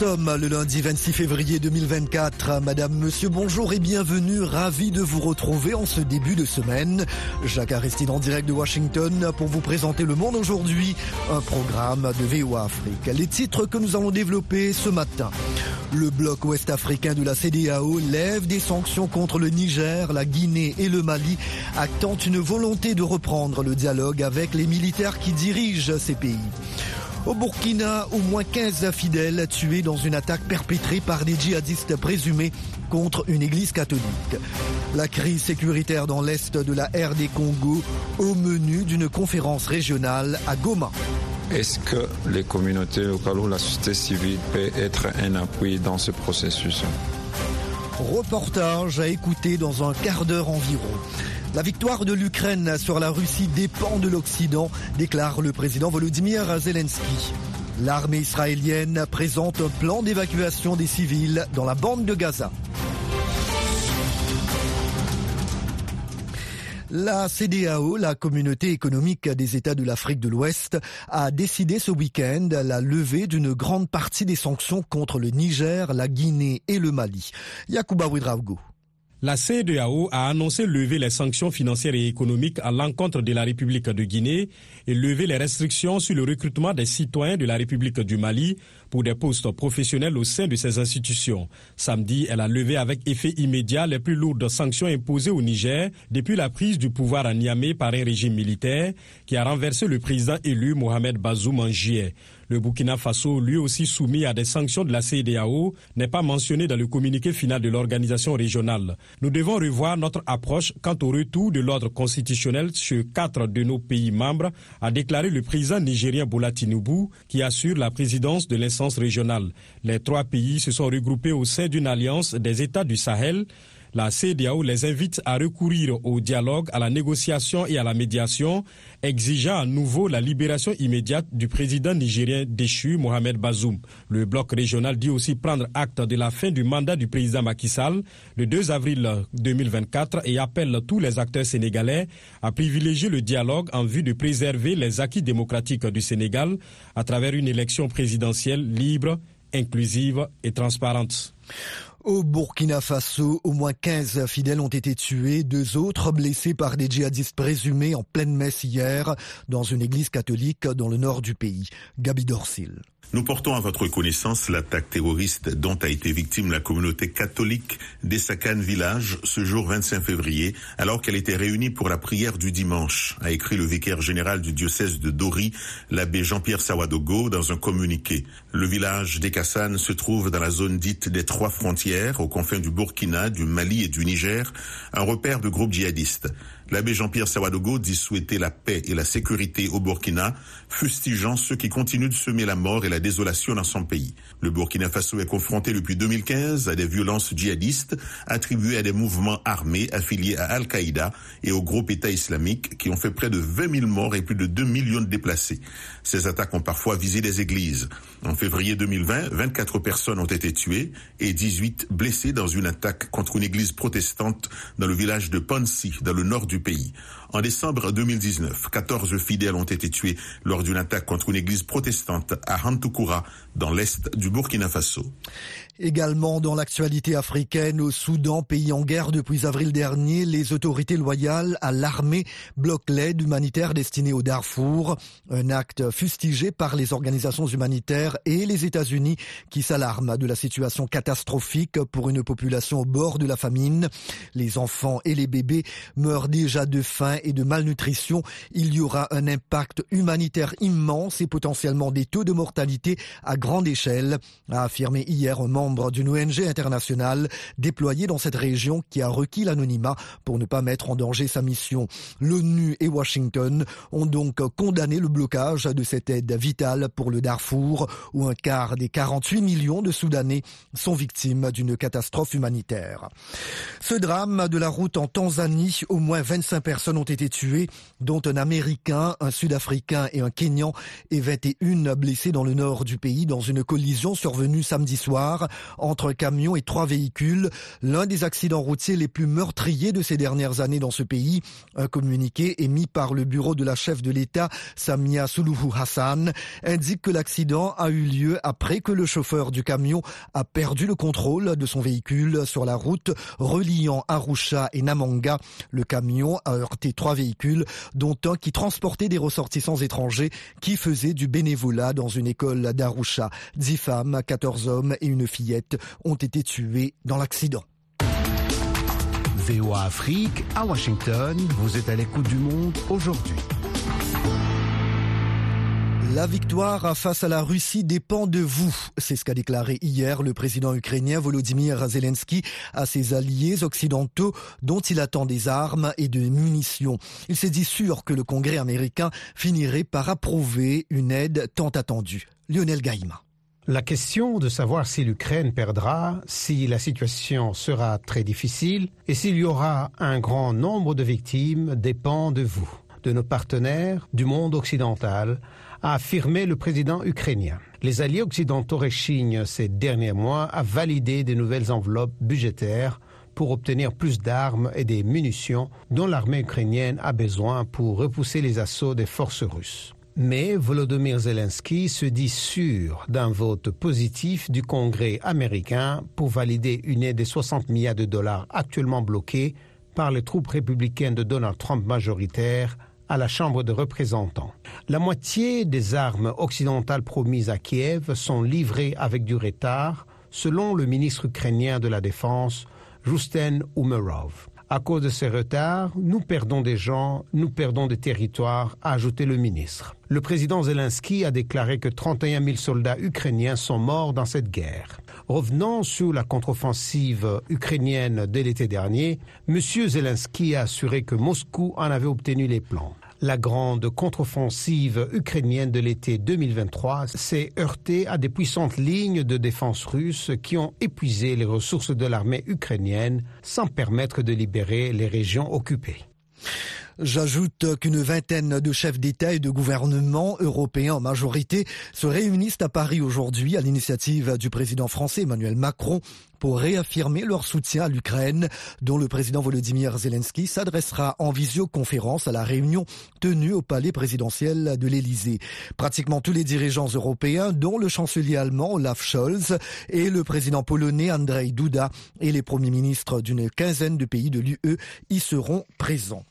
sommes le lundi 26 février 2024. Madame, monsieur, bonjour et bienvenue. Ravi de vous retrouver en ce début de semaine. Jacques Aristide en direct de Washington pour vous présenter Le Monde aujourd'hui, un programme de VOA Afrique. Les titres que nous allons développer ce matin. Le bloc ouest-africain de la CDAO lève des sanctions contre le Niger, la Guinée et le Mali, actant une volonté de reprendre le dialogue avec les militaires qui dirigent ces pays. Au Burkina, au moins 15 fidèles tués dans une attaque perpétrée par des djihadistes présumés contre une église catholique. La crise sécuritaire dans l'est de la RD Congo au menu d'une conférence régionale à Goma. Est-ce que les communautés locales ou la société civile peut être un appui dans ce processus? Reportage à écouter dans un quart d'heure environ. La victoire de l'Ukraine sur la Russie dépend de l'Occident, déclare le président Volodymyr Zelensky. L'armée israélienne présente un plan d'évacuation des civils dans la bande de Gaza. La CDAO, la communauté économique des États de l'Afrique de l'Ouest, a décidé ce week-end la levée d'une grande partie des sanctions contre le Niger, la Guinée et le Mali. Yacouba Ouidraogo. La CEDEAO a annoncé lever les sanctions financières et économiques à l'encontre de la République de Guinée et lever les restrictions sur le recrutement des citoyens de la République du Mali pour des postes professionnels au sein de ces institutions. Samedi, elle a levé avec effet immédiat les plus lourdes sanctions imposées au Niger depuis la prise du pouvoir à Niamey par un régime militaire qui a renversé le président élu Mohamed Bazoum en juillet. Le Burkina Faso, lui aussi soumis à des sanctions de la CEDEAO, n'est pas mentionné dans le communiqué final de l'organisation régionale. Nous devons revoir notre approche quant au retour de l'ordre constitutionnel sur quatre de nos pays membres, a déclaré le président nigérien Bola Tinubu, qui assure la présidence de l'instance régionale. Les trois pays se sont regroupés au sein d'une alliance des États du Sahel la CDAO les invite à recourir au dialogue, à la négociation et à la médiation, exigeant à nouveau la libération immédiate du président nigérien déchu Mohamed Bazoum. Le bloc régional dit aussi prendre acte de la fin du mandat du président Macky Sall le 2 avril 2024 et appelle tous les acteurs sénégalais à privilégier le dialogue en vue de préserver les acquis démocratiques du Sénégal à travers une élection présidentielle libre, inclusive et transparente. Au Burkina Faso, au moins 15 fidèles ont été tués, deux autres blessés par des djihadistes présumés en pleine messe hier dans une église catholique dans le nord du pays. Gabi Dorsil. Nous portons à votre connaissance l'attaque terroriste dont a été victime la communauté catholique d'Essakan Village ce jour 25 février, alors qu'elle était réunie pour la prière du dimanche, a écrit le vicaire général du diocèse de Dori, l'abbé Jean-Pierre Sawadogo, dans un communiqué. Le village d'Ekassan se trouve dans la zone dite des trois frontières, aux confins du Burkina, du Mali et du Niger, un repère de groupes djihadistes. L'abbé Jean-Pierre Sawadogo dit souhaiter la paix et la sécurité au Burkina, fustigeant ceux qui continuent de semer la mort et la désolation dans son pays. Le Burkina Faso est confronté depuis 2015 à des violences djihadistes attribuées à des mouvements armés affiliés à Al-Qaïda et au groupe État islamique qui ont fait près de 20 000 morts et plus de 2 millions de déplacés. Ces attaques ont parfois visé des églises. En février 2020, 24 personnes ont été tuées et 18 blessées dans une attaque contre une église protestante dans le village de Ponsi, dans le nord du pays. En décembre 2019, 14 fidèles ont été tués lors d'une attaque contre une église protestante à Hantukura, dans l'est du Burkina Faso. Également dans l'actualité africaine, au Soudan, pays en guerre depuis avril dernier, les autorités loyales à l'armée bloquent l'aide humanitaire destinée au Darfour. Un acte fustigé par les organisations humanitaires et les États-Unis qui s'alarment de la situation catastrophique pour une population au bord de la famine. Les enfants et les bébés meurent déjà de faim et de malnutrition. Il y aura un impact humanitaire immense et potentiellement des taux de mortalité à grande échelle, a affirmé hier un membre d'une ONG internationale déployée dans cette région qui a requis l'anonymat pour ne pas mettre en danger sa mission. L'ONU et Washington ont donc condamné le blocage de cette aide vitale pour le Darfour, où un quart des 48 millions de Soudanais sont victimes d'une catastrophe humanitaire. Ce drame de la route en Tanzanie, au moins 25 personnes ont été tuées, dont un Américain, un Sud-Africain et un Kenyan, et 21 blessés dans le nord du pays dans une collision survenue samedi soir entre un camion et trois véhicules, l'un des accidents routiers les plus meurtriers de ces dernières années dans ce pays. Un communiqué émis par le bureau de la chef de l'État, Samia Suluhu Hassan, indique que l'accident a eu lieu après que le chauffeur du camion a perdu le contrôle de son véhicule sur la route reliant Arusha et Namanga. Le camion a heurté trois véhicules, dont un qui transportait des ressortissants étrangers qui faisaient du bénévolat dans une école d'Arusha. Dix quatorze hommes et une fillette ont été tués dans l'accident. VOA Afrique, à Washington, vous êtes à l'écoute du monde aujourd'hui. La victoire face à la Russie dépend de vous. C'est ce qu'a déclaré hier le président ukrainien Volodymyr Zelensky à ses alliés occidentaux dont il attend des armes et de munitions. Il s'est dit sûr que le Congrès américain finirait par approuver une aide tant attendue. Lionel Gaïma. La question de savoir si l'Ukraine perdra, si la situation sera très difficile et s'il y aura un grand nombre de victimes dépend de vous, de nos partenaires, du monde occidental, a affirmé le président ukrainien. Les alliés occidentaux réchignent ces derniers mois à valider de nouvelles enveloppes budgétaires pour obtenir plus d'armes et des munitions dont l'armée ukrainienne a besoin pour repousser les assauts des forces russes. Mais Volodymyr Zelensky se dit sûr d'un vote positif du Congrès américain pour valider une aide de 60 milliards de dollars actuellement bloquée par les troupes républicaines de Donald Trump majoritaires à la Chambre des représentants. La moitié des armes occidentales promises à Kiev sont livrées avec du retard, selon le ministre ukrainien de la Défense, Rusten Umerov. À cause de ces retards, nous perdons des gens, nous perdons des territoires, a ajouté le ministre. Le président Zelensky a déclaré que 31 000 soldats ukrainiens sont morts dans cette guerre. Revenant sur la contre-offensive ukrainienne dès l'été dernier, M. Zelensky a assuré que Moscou en avait obtenu les plans. La grande contre-offensive ukrainienne de l'été 2023 s'est heurtée à des puissantes lignes de défense russes qui ont épuisé les ressources de l'armée ukrainienne sans permettre de libérer les régions occupées. J'ajoute qu'une vingtaine de chefs d'État et de gouvernement européens en majorité se réunissent à Paris aujourd'hui à l'initiative du président français Emmanuel Macron pour réaffirmer leur soutien à l'Ukraine, dont le président Volodymyr Zelensky s'adressera en visioconférence à la réunion tenue au palais présidentiel de l'Élysée. Pratiquement tous les dirigeants européens, dont le chancelier allemand Olaf Scholz et le président polonais Andrzej Duda et les premiers ministres d'une quinzaine de pays de l'UE y seront présents.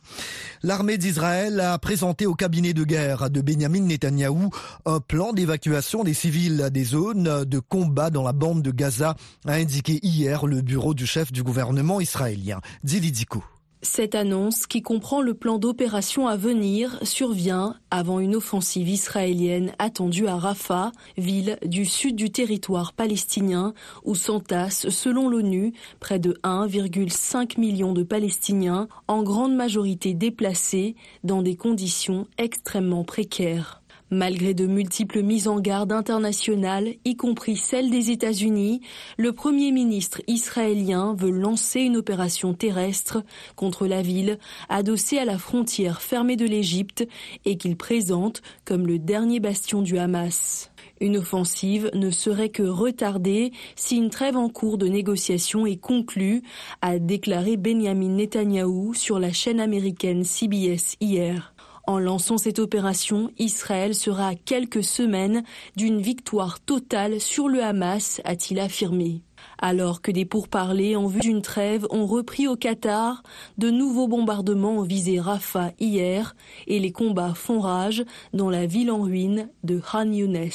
L'armée d'Israël a présenté au cabinet de guerre de Benjamin Netanyahou un plan d'évacuation des civils des zones de combat dans la bande de Gaza, a indiqué hier le bureau du chef du gouvernement israélien, Dilidikou. Cette annonce, qui comprend le plan d'opération à venir, survient avant une offensive israélienne attendue à Rafah, ville du sud du territoire palestinien, où s'entassent, selon l'ONU, près de 1,5 million de Palestiniens, en grande majorité déplacés, dans des conditions extrêmement précaires. Malgré de multiples mises en garde internationales, y compris celles des États-Unis, le Premier ministre israélien veut lancer une opération terrestre contre la ville, adossée à la frontière fermée de l'Égypte et qu'il présente comme le dernier bastion du Hamas. Une offensive ne serait que retardée si une trêve en cours de négociation est conclue, a déclaré Benjamin Netanyahou sur la chaîne américaine CBS hier. En lançant cette opération, Israël sera à quelques semaines d'une victoire totale sur le Hamas, a-t-il affirmé. Alors que des pourparlers en vue d'une trêve ont repris au Qatar, de nouveaux bombardements ont visé Rafah hier et les combats font rage dans la ville en ruine de Khan Younes.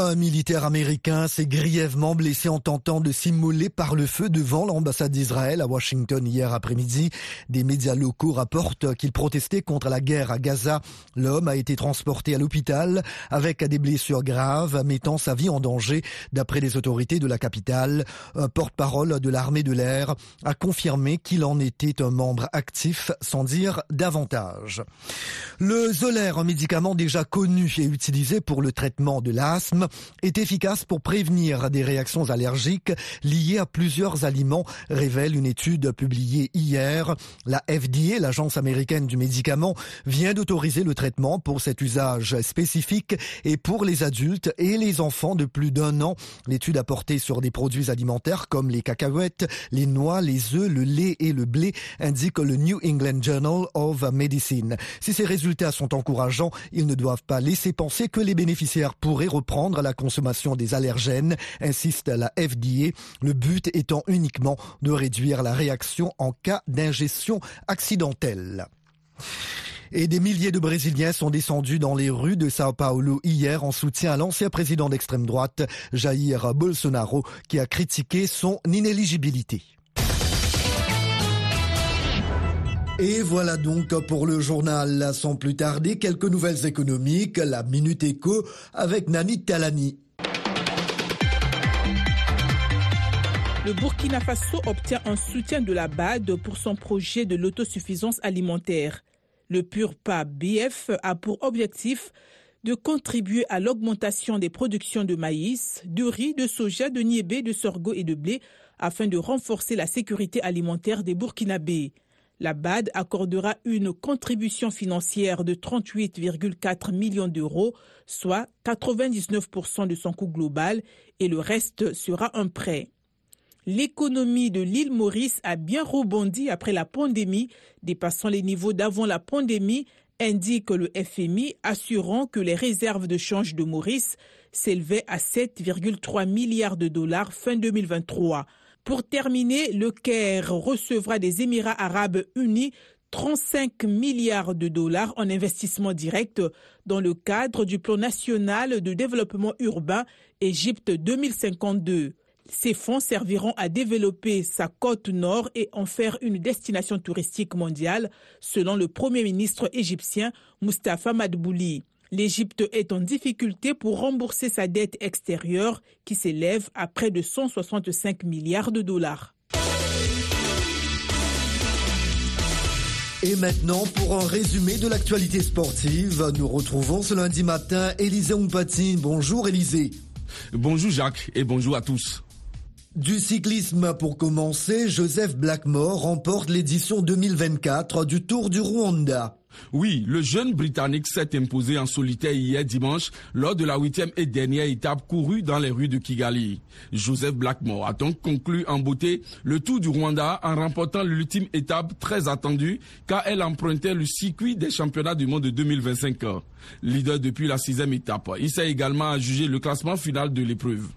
Un militaire américain s'est grièvement blessé en tentant de s'immoler par le feu devant l'ambassade d'Israël à Washington hier après-midi. Des médias locaux rapportent qu'il protestait contre la guerre à Gaza. L'homme a été transporté à l'hôpital avec des blessures graves, mettant sa vie en danger, d'après les autorités de la capitale. Un porte-parole de l'armée de l'air a confirmé qu'il en était un membre actif, sans dire davantage. Le Zolaire, un médicament déjà connu et utilisé pour le traitement de l'asthme, est efficace pour prévenir des réactions allergiques liées à plusieurs aliments, révèle une étude publiée hier. La FDA, l'agence américaine du médicament, vient d'autoriser le traitement pour cet usage spécifique et pour les adultes et les enfants de plus d'un an. L'étude a porté sur des produits alimentaires comme les cacahuètes, les noix, les œufs, le lait et le blé, indique le New England Journal of Medicine. Si ces résultats sont encourageants, ils ne doivent pas laisser penser que les bénéficiaires pourraient reprendre la consommation des allergènes, insiste la FDA, le but étant uniquement de réduire la réaction en cas d'ingestion accidentelle. Et des milliers de Brésiliens sont descendus dans les rues de Sao Paulo hier en soutien à l'ancien président d'extrême droite, Jair Bolsonaro, qui a critiqué son inéligibilité. Et voilà donc pour le journal. Sans plus tarder, quelques nouvelles économiques, la Minute Éco avec Nani Talani. Le Burkina Faso obtient un soutien de la BAD pour son projet de l'autosuffisance alimentaire. Le PURPA BF a pour objectif de contribuer à l'augmentation des productions de maïs, de riz, de soja, de niébé, de sorgho et de blé afin de renforcer la sécurité alimentaire des Burkinabés. La BAD accordera une contribution financière de 38,4 millions d'euros, soit 99% de son coût global, et le reste sera un prêt. L'économie de l'île Maurice a bien rebondi après la pandémie, dépassant les niveaux d'avant la pandémie, indique le FMI, assurant que les réserves de change de Maurice s'élevaient à 7,3 milliards de dollars fin 2023. Pour terminer, le Caire recevra des Émirats arabes unis 35 milliards de dollars en investissement direct dans le cadre du plan national de développement urbain Égypte 2052. Ces fonds serviront à développer sa côte nord et en faire une destination touristique mondiale, selon le Premier ministre égyptien Mustafa Madbouli. L'Égypte est en difficulté pour rembourser sa dette extérieure qui s'élève à près de 165 milliards de dollars. Et maintenant, pour un résumé de l'actualité sportive, nous retrouvons ce lundi matin Élisée Ompatine. Bonjour Élisée. Bonjour Jacques et bonjour à tous. Du cyclisme pour commencer, Joseph Blackmore remporte l'édition 2024 du Tour du Rwanda. Oui, le jeune Britannique s'est imposé en solitaire hier dimanche lors de la huitième et dernière étape courue dans les rues de Kigali. Joseph Blackmore a donc conclu en beauté le Tour du Rwanda en remportant l'ultime étape très attendue car elle empruntait le circuit des championnats du monde de 2025. Leader depuis la sixième étape, il s'est également ajugé le classement final de l'épreuve.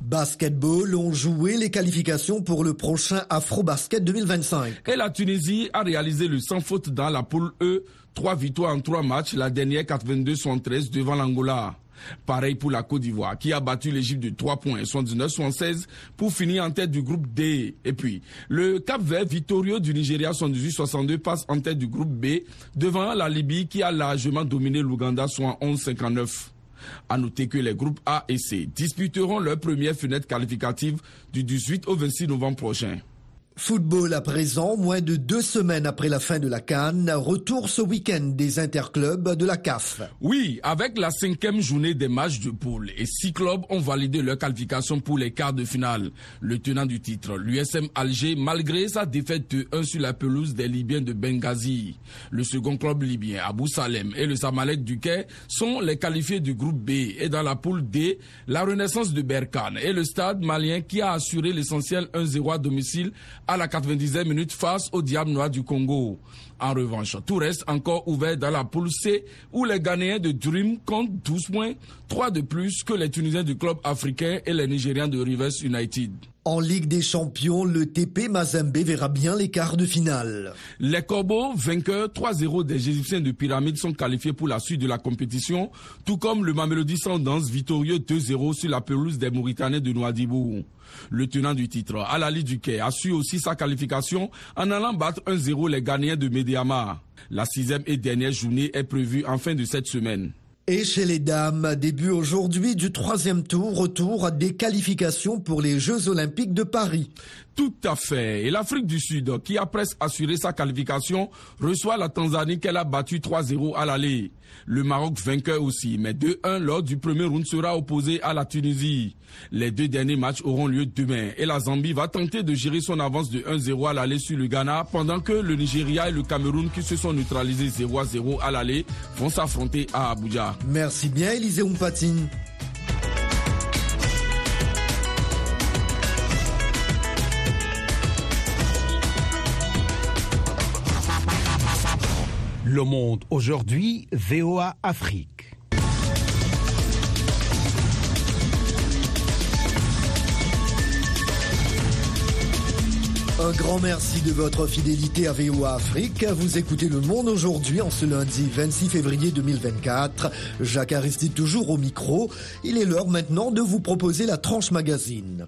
Basketball ont joué les qualifications pour le prochain Afro-Basket 2025. Et la Tunisie a réalisé le sans faute dans la poule E. Trois victoires en trois matchs, la dernière 82-73 devant l'Angola. Pareil pour la Côte d'Ivoire qui a battu l'Égypte de 3 points, 79-76 pour finir en tête du groupe D. Et puis, le Cap Vert victorieux du Nigeria 78-62 passe en tête du groupe B devant la Libye qui a largement dominé l'Ouganda soit 11-59. À noter que les groupes A et C disputeront leur première fenêtre qualificative du 18 au 26 novembre prochain. Football à présent, moins de deux semaines après la fin de la Cannes, retour ce week-end des interclubs de la CAF. Oui, avec la cinquième journée des matchs de poule et six clubs ont validé leur qualification pour les quarts de finale. Le tenant du titre, l'USM Alger, malgré sa défaite de 1 sur la pelouse des Libyens de Benghazi. Le second club libyen, Abu Salem et le Samalek du Quai sont les qualifiés du groupe B et dans la poule D, la renaissance de Berkane et le stade malien qui a assuré l'essentiel 1-0 à domicile à la 90e minute face au Diable Noir du Congo. En revanche, tout reste encore ouvert dans la poule C où les Ghanéens de Dream comptent 12 points, 3 de plus que les Tunisiens du club africain et les Nigérians de Rivers United. En Ligue des Champions, le TP Mazembe verra bien les quarts de finale. Les Corbeaux, vainqueurs 3-0 des Égyptiens de Pyramide, sont qualifiés pour la suite de la compétition, tout comme le Mamelody Sundance victorieux 2-0 sur la pelouse des Mauritaniens de Nouadhibou. Le tenant du titre, Alali Duquet, a su aussi sa qualification en allant battre 1-0 les Ghanéens de Mediama. La sixième et dernière journée est prévue en fin de cette semaine. Et chez les dames, début aujourd'hui du troisième tour, retour des qualifications pour les Jeux Olympiques de Paris. Tout à fait. Et l'Afrique du Sud, qui a presque assuré sa qualification, reçoit la Tanzanie qu'elle a battue 3-0 à l'aller. Le Maroc vainqueur aussi, mais 2-1 lors du premier round sera opposé à la Tunisie. Les deux derniers matchs auront lieu demain et la Zambie va tenter de gérer son avance de 1-0 à l'aller sur le Ghana pendant que le Nigeria et le Cameroun qui se sont neutralisés 0-0 à l'aller vont s'affronter à Abuja. Merci bien Élisée Oumpatine. Le Monde aujourd'hui, VOA Afrique. Un grand merci de votre fidélité à VOA Afrique. Vous écoutez Le Monde aujourd'hui en ce lundi 26 février 2024. Jacques Aristide toujours au micro. Il est l'heure maintenant de vous proposer la tranche magazine.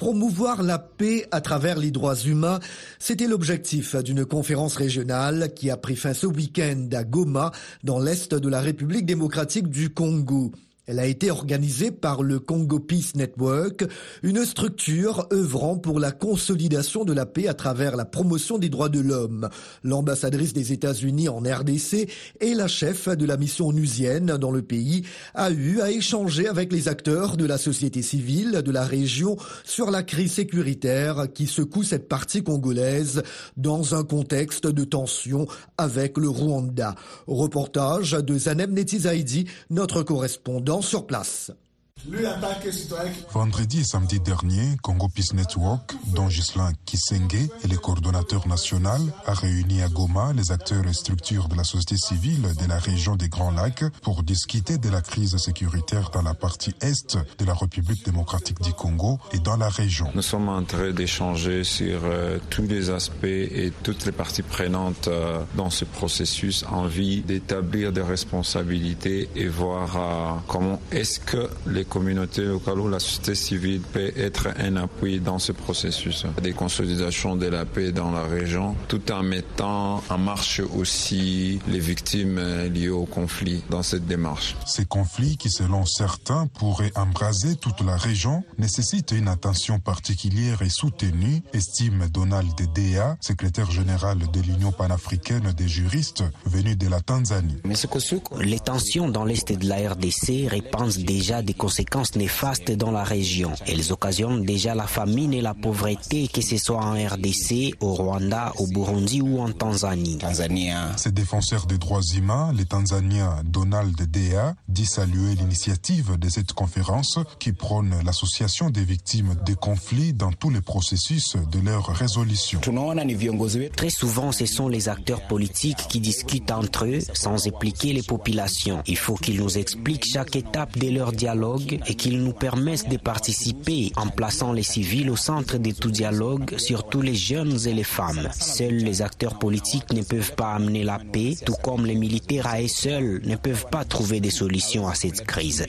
Promouvoir la paix à travers les droits humains, c'était l'objectif d'une conférence régionale qui a pris fin ce week-end à Goma, dans l'est de la République démocratique du Congo. Elle a été organisée par le Congo Peace Network, une structure œuvrant pour la consolidation de la paix à travers la promotion des droits de l'homme. L'ambassadrice des États-Unis en RDC et la chef de la mission onusienne dans le pays a eu à échanger avec les acteurs de la société civile de la région sur la crise sécuritaire qui secoue cette partie congolaise dans un contexte de tension avec le Rwanda. Reportage de Zanem Netizaidi, notre correspondant sur place. Vendredi et samedi dernier, Congo Peace Network, dont Gislain Kisenge est le coordonnateur national, a réuni à Goma les acteurs et structures de la société civile de la région des Grands Lacs pour discuter de la crise sécuritaire dans la partie est de la République démocratique du Congo et dans la région. Nous sommes en train d'échanger sur euh, tous les aspects et toutes les parties prenantes euh, dans ce processus, envie d'établir des responsabilités et voir euh, comment est-ce que les communautés locales ou la société civile peut être un appui dans ce processus. Des consolidations de la paix dans la région, tout en mettant en marche aussi les victimes liées au conflit dans cette démarche. Ces conflits qui, selon certains, pourraient embraser toute la région, nécessitent une attention particulière et soutenue, estime Donald Dea, secrétaire général de l'Union panafricaine des juristes venu de la Tanzanie. Les tensions dans l'est de la RDC répandent déjà des conséquences conséquences néfastes dans la région. Elles occasionnent déjà la famine et la pauvreté, que ce soit en RDC, au Rwanda, au Burundi ou en Tanzanie. Ces défenseurs des droits humains, les Tanzaniens Donald Dea, dit saluer l'initiative de cette conférence qui prône l'association des victimes des conflits dans tous les processus de leur résolution. Très souvent, ce sont les acteurs politiques qui discutent entre eux sans impliquer les populations. Il faut qu'ils nous expliquent chaque étape de leur dialogue et qu'ils nous permettent de participer en plaçant les civils au centre de tout dialogue, surtout les jeunes et les femmes. Seuls les acteurs politiques ne peuvent pas amener la paix, tout comme les militaires à eux seuls ne peuvent pas trouver des solutions à cette crise.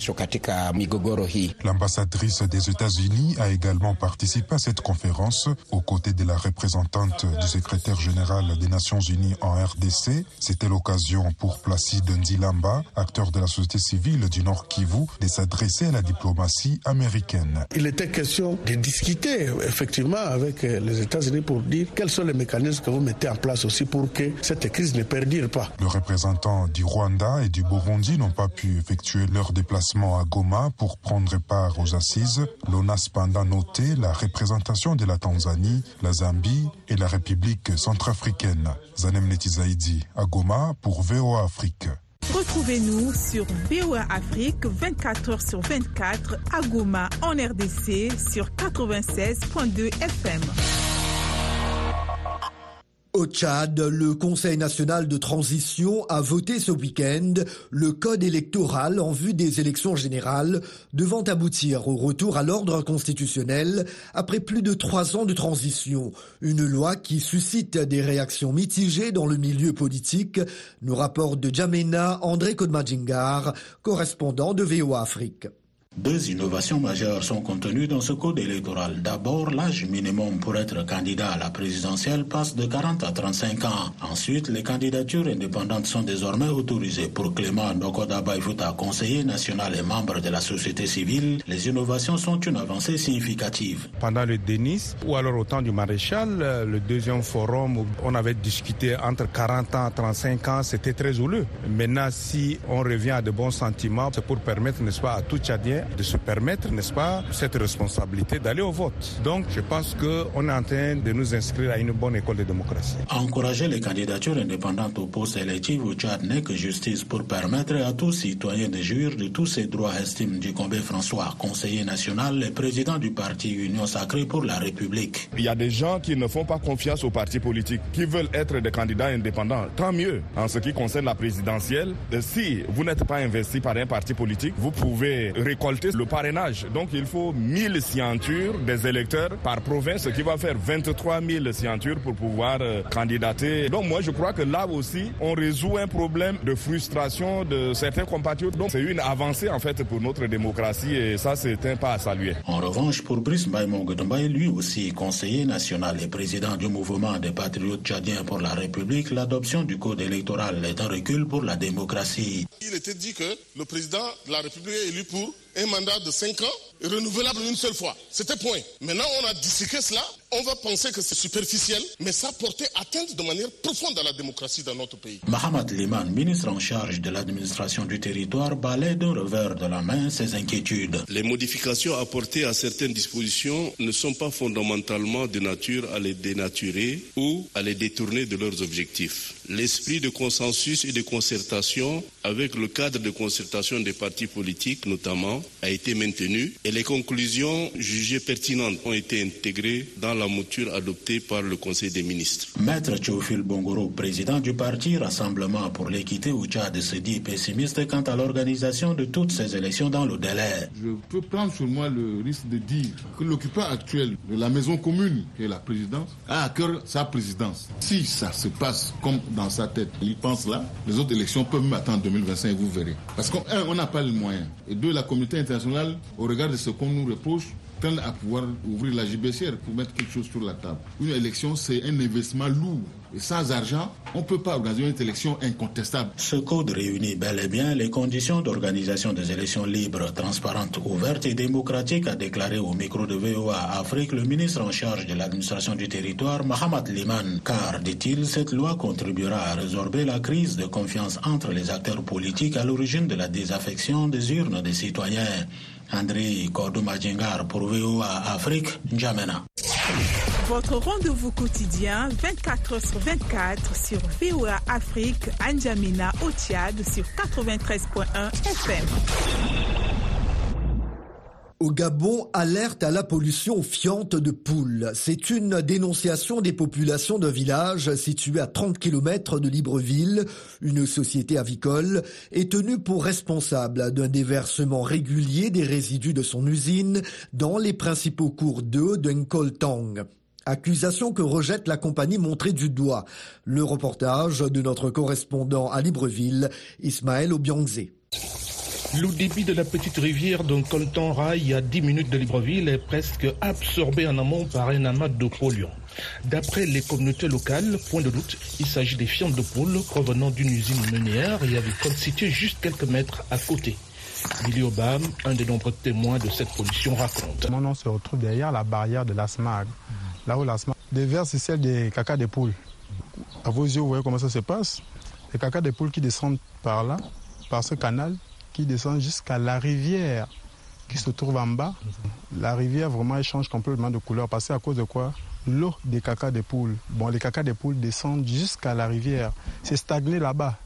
L'ambassadrice des États-Unis a également participé à cette conférence aux côtés de la représentante du secrétaire général des Nations Unies en RDC. C'était l'occasion pour Placide Ndilamba, acteur de la société civile du Nord Kivu, de s'adresser la diplomatie américaine. Il était question de discuter effectivement avec les États-Unis pour dire quels sont les mécanismes que vous mettez en place aussi pour que cette crise ne perdure pas. Le représentant du Rwanda et du Burundi n'ont pas pu effectuer leur déplacement à Goma pour prendre part aux assises. L'on a cependant noté la représentation de la Tanzanie, la Zambie et la République centrafricaine. Zanem Netizaidi à Goma pour VOA Afrique. Retrouvez-nous sur VOA Afrique 24 h sur 24 à Goma en RDC sur 96.2 FM. Au Tchad, le Conseil national de transition a voté ce week-end le code électoral en vue des élections générales devant aboutir au retour à l'ordre constitutionnel après plus de trois ans de transition. Une loi qui suscite des réactions mitigées dans le milieu politique, nous rapporte de Djamena André Kodmadjingar, correspondant de VOA Afrique. Deux innovations majeures sont contenues dans ce code électoral. D'abord, l'âge minimum pour être candidat à la présidentielle passe de 40 à 35 ans. Ensuite, les candidatures indépendantes sont désormais autorisées. Pour Clément Nokoda Baïfouta, conseiller national et membre de la société civile, les innovations sont une avancée significative. Pendant le Denis ou alors au temps du maréchal, le deuxième forum, où on avait discuté entre 40 ans et 35 ans, c'était très houleux. Maintenant, si on revient à de bons sentiments, c'est pour permettre, n'est-ce pas, à tout Tchadien de se permettre, n'est-ce pas, cette responsabilité d'aller au vote. Donc, je pense qu'on est en train de nous inscrire à une bonne école de démocratie. Encourager les candidatures indépendantes au poste électif au Tchad n'est que justice pour permettre à tout citoyen de jouir de tous ses droits, estime Ducombé François, conseiller national et président du parti Union Sacrée pour la République. Il y a des gens qui ne font pas confiance aux partis politiques, qui veulent être des candidats indépendants. Tant mieux. En ce qui concerne la présidentielle, si vous n'êtes pas investi par un parti politique, vous pouvez récolter le parrainage. Donc il faut 1000 signatures des électeurs par province, ce qui va faire 23 000 signatures pour pouvoir euh, candidater. Donc moi je crois que là aussi, on résout un problème de frustration de certains compatriotes. Donc c'est une avancée en fait pour notre démocratie et ça c'est un pas à saluer. En revanche, pour Brice Baïmon lui aussi conseiller national et président du mouvement des patriotes tchadiens pour la République, l'adoption du code électoral est un recul pour la démocratie. Il était dit que le président de la République est élu pour un mandat de 5 ans, renouvelable une seule fois. C'était point. Maintenant, on a disséqué cela. On va penser que c'est superficiel, mais ça portait atteinte de manière profonde à la démocratie dans notre pays. Mohamed Liman, ministre en charge de l'administration du territoire, balaie d'un revers de la main ses inquiétudes. Les modifications apportées à certaines dispositions ne sont pas fondamentalement de nature à les dénaturer ou à les détourner de leurs objectifs. L'esprit de consensus et de concertation avec le cadre de concertation des partis politiques notamment a été maintenu et les conclusions jugées pertinentes ont été intégrées dans la mouture adoptée par le Conseil des ministres. Maître Théophile Bongoro, président du parti Rassemblement pour l'équité au Tchad, se dit pessimiste quant à l'organisation de toutes ces élections dans le délai. Je peux prendre sur moi le risque de dire que l'occupant actuel de la maison commune, qui est la présidence, a à cœur sa présidence. Si ça se passe comme dans sa tête, il pense là, les autres élections peuvent m'attendre 2025, vous verrez. Parce qu'un, on n'a pas le moyen. Et deux, la communauté internationale, au regard de ce qu'on nous reproche, tend à pouvoir ouvrir la JBCR pour mettre quelque chose sur la table. Une élection, c'est un investissement lourd. Et sans argent, on ne peut pas organiser une élection incontestable. Ce code réunit bel et bien les conditions d'organisation des élections libres, transparentes, ouvertes et démocratiques, a déclaré au micro de VOA Afrique le ministre en charge de l'administration du territoire, Mohamed Liman. Car, dit-il, cette loi contribuera à résorber la crise de confiance entre les acteurs politiques à l'origine de la désaffection des urnes des citoyens. André Kordouma pour VOA Afrique, N'Djamena. Votre rendez-vous quotidien 24 h sur 24 sur VOA Afrique, N'Djamena au Tchad sur 93.1 FM. Au Gabon, alerte à la pollution fiante de poules. C'est une dénonciation des populations d'un village situé à 30 km de Libreville. Une société avicole est tenue pour responsable d'un déversement régulier des résidus de son usine dans les principaux cours d'eau d'Nkoltang. Accusation que rejette la compagnie montrée du doigt. Le reportage de notre correspondant à Libreville, Ismaël Obiangzé. Le débit de la petite rivière d'un coltan rail à 10 minutes de Libreville est presque absorbé en amont par un amas de polluants. D'après les communautés locales, point de doute, il s'agit des fientes de poules provenant d'une usine meunière et avicole située juste quelques mètres à côté. Billy Obam, un des nombreux témoins de cette pollution, raconte. Mon nom se retrouve derrière la barrière de l'ASMAG, là où l'ASMAG déverse celle des caca des poules. À vos yeux, vous voyez comment ça se passe? Les caca des poules qui descendent par là, par ce canal, qui descend jusqu'à la rivière qui se trouve en bas. La rivière vraiment change complètement de couleur parce à cause de quoi? L'eau des caca des poules. Bon, les caca des poules descendent jusqu'à la rivière. C'est stagné là-bas.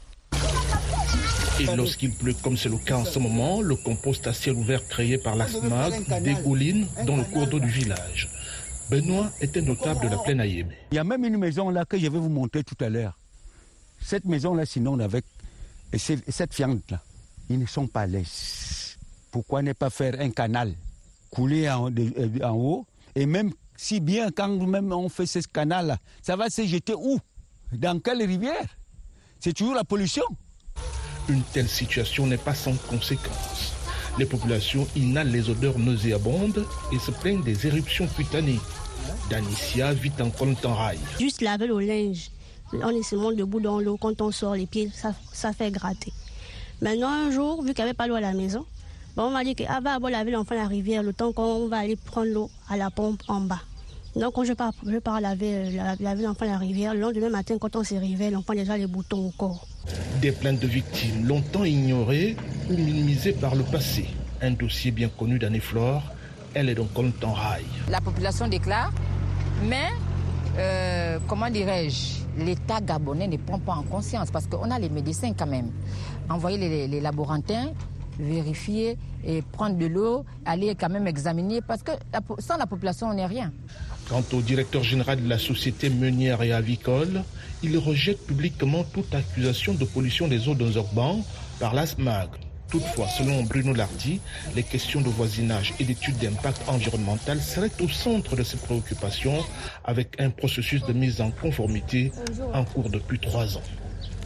Et lorsqu'il pleut, comme c'est le cas en ce moment, le compost à ciel ouvert créé par la SMAG dégouline dans le cours d'eau du village. Benoît était notable de la plaine Ayébé. Il y a même une maison là que je vais vous montrer tout à l'heure. Cette maison-là, sinon, avec cette fiente-là, ils ne sont pas laises. Pourquoi ne pas faire un canal couler en, en haut Et même si bien quand même on fait ce canal-là, ça va se jeter où? Dans quelle rivière? C'est toujours la pollution. Une telle situation n'est pas sans conséquences. Les populations inhalent les odeurs nauséabondes et se plaignent des éruptions cutanées. Danicia vit en rail. Juste laver le linge. On est seulement debout dans l'eau. Quand on sort les pieds, ça, ça fait gratter. Maintenant, un jour, vu qu'il n'y avait pas l'eau à la maison, on m'a dit que ah, va laver l'enfant à la rivière le temps qu'on va aller prendre l'eau à la pompe en bas. Donc, quand je pars, je pars laver, laver l'enfant à la rivière, le lendemain matin, quand on se réveille, l'enfant a déjà les boutons au corps. Des plaintes de victimes longtemps ignorées ou minimisées par le passé. Un dossier bien connu d'Anne-Flore, elle est donc en rail. La population déclare, mais euh, comment dirais-je, l'État gabonais ne prend pas en conscience parce qu'on a les médecins quand même. Envoyer les, laborantins, vérifier et prendre de l'eau, aller quand même examiner parce que sans la population, on n'est rien. Quant au directeur général de la société meunière et avicole, il rejette publiquement toute accusation de pollution des eaux dans urbains par la SMAG. Toutefois, selon Bruno Lardy, les questions de voisinage et d'études d'impact environnemental seraient au centre de ses préoccupations avec un processus de mise en conformité en cours depuis trois ans.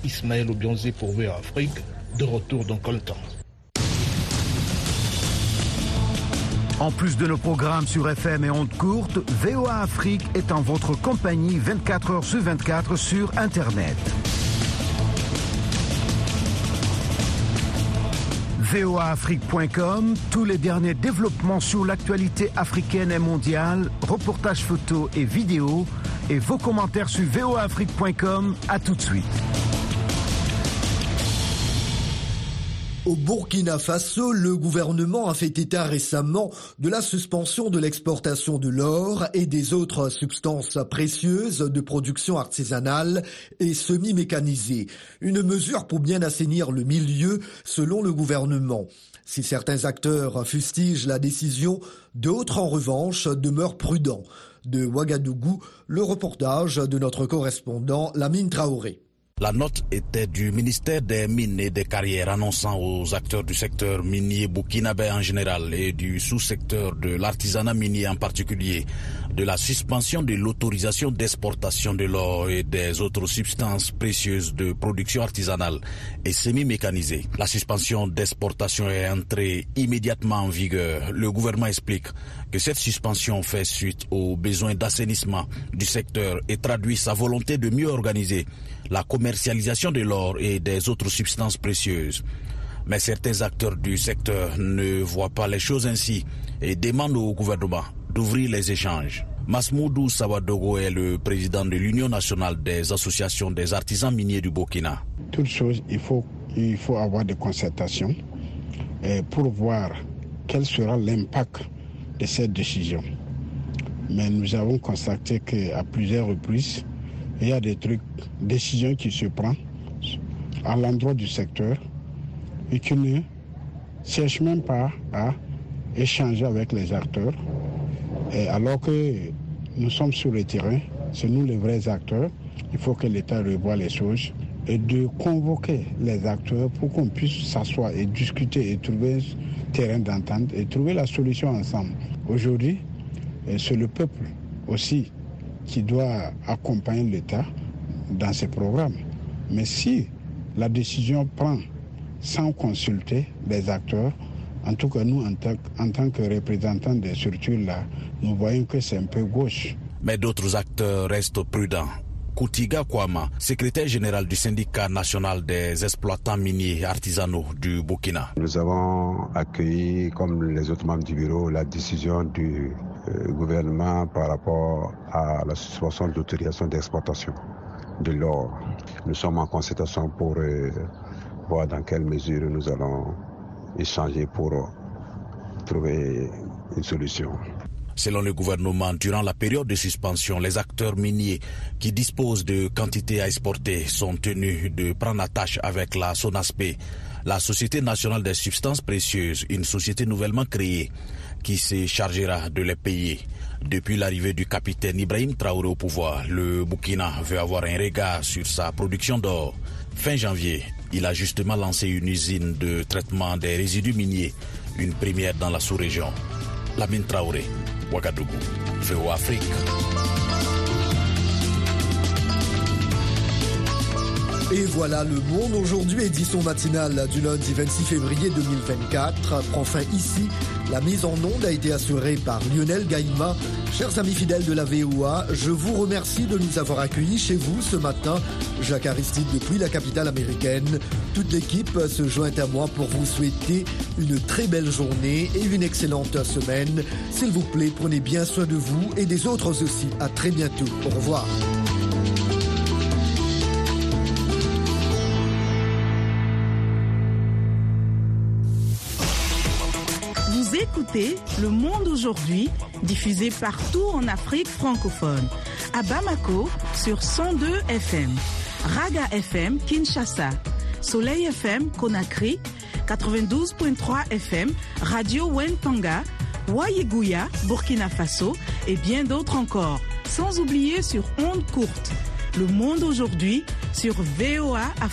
Ismaël Obionzé pour VOA Afrique, de retour dans Coltan. En plus de nos programmes sur FM et ondes courtes, VOA Afrique est en votre compagnie 24 heures sur 24 sur Internet. voaafrique.com, tous les derniers développements sur l'actualité africaine et mondiale, reportages photos et vidéos, et vos commentaires sur voaafrique.com. À tout de suite. Au Burkina Faso, le gouvernement a fait état récemment de la suspension de l'exportation de l'or et des autres substances précieuses de production artisanale et semi-mécanisée. Une mesure pour bien assainir le milieu, selon le gouvernement. Si certains acteurs fustigent la décision, d'autres en revanche demeurent prudents. De Ouagadougou, le reportage de notre correspondant Lamine Traoré. La note était du ministère des Mines et des Carrières annonçant aux acteurs du secteur minier burkinabé en général et du sous-secteur de l'artisanat minier en particulier de la suspension de l'autorisation d'exportation de l'or et des autres substances précieuses de production artisanale et semi-mécanisée. La suspension d'exportation est entrée immédiatement en vigueur. Le gouvernement explique que cette suspension fait suite aux besoins d'assainissement du secteur et traduit sa volonté de mieux organiser la commercialisation de l'or et des autres substances précieuses. Mais certains acteurs du secteur ne voient pas les choses ainsi et demandent au gouvernement d'ouvrir les échanges. Masmoudou Sawadogo est le président de l'Union nationale des associations des artisans miniers du Burkina. Toute chose, il faut, il faut avoir des concertations pour voir quel sera l'impact de cette décision. Mais nous avons constaté qu'à plusieurs reprises, il y a des trucs, décisions qui se prennent à l'endroit du secteur et qui ne cherchent même pas à échanger avec les acteurs. Alors que nous sommes sur le terrain, c'est nous les vrais acteurs. Il faut que l'État revoie les choses et de convoquer les acteurs pour qu'on puisse s'asseoir et discuter et trouver un terrain d'entente et trouver la solution ensemble. Aujourd'hui, c'est le peuple aussi qui doit accompagner l'État dans ces programmes. Mais si la décision prend sans consulter les acteurs, en tout cas nous, en tant, en tant que représentants des structures-là, nous voyons que c'est un peu gauche. Mais d'autres acteurs restent prudents. Koutiga Kwama, secrétaire général du syndicat national des exploitants miniers artisanaux du Burkina. Nous avons accueilli, comme les autres membres du bureau, la décision du gouvernement par rapport à la suspension de l'autorisation d'exportation de l'or. Nous sommes en concertation pour euh, voir dans quelle mesure nous allons échanger pour trouver une solution. Selon le gouvernement, durant la période de suspension, les acteurs miniers qui disposent de quantités à exporter sont tenus de prendre attache avec la SONASP, la Société nationale des substances précieuses, une société nouvellement créée qui se chargera de les payer. Depuis l'arrivée du capitaine Ibrahim Traoré au pouvoir, le Burkina veut avoir un regard sur sa production d'or. Fin janvier, il a justement lancé une usine de traitement des résidus miniers, une première dans la sous-région. Lamine Traoré, Ouagadougou, VO Afrique. Et voilà, le monde aujourd'hui, édition matinale du lundi 26 février 2024, prend fin ici. La mise en onde a été assurée par Lionel Gaïma. Chers amis fidèles de la VOA, je vous remercie de nous avoir accueillis chez vous ce matin. Jacques Aristide depuis la capitale américaine. Toute l'équipe se joint à moi pour vous souhaiter une très belle journée et une excellente semaine. S'il vous plaît, prenez bien soin de vous et des autres aussi. À très bientôt. Au revoir. Le Monde aujourd'hui, diffusé partout en Afrique francophone. À Bamako sur 102 FM, Raga FM Kinshasa, Soleil FM Conakry, 92.3 FM, Radio Wentanga, Wayiguya, Burkina Faso et bien d'autres encore. Sans oublier sur ondes courtes. Le Monde aujourd'hui sur VOA Afrique.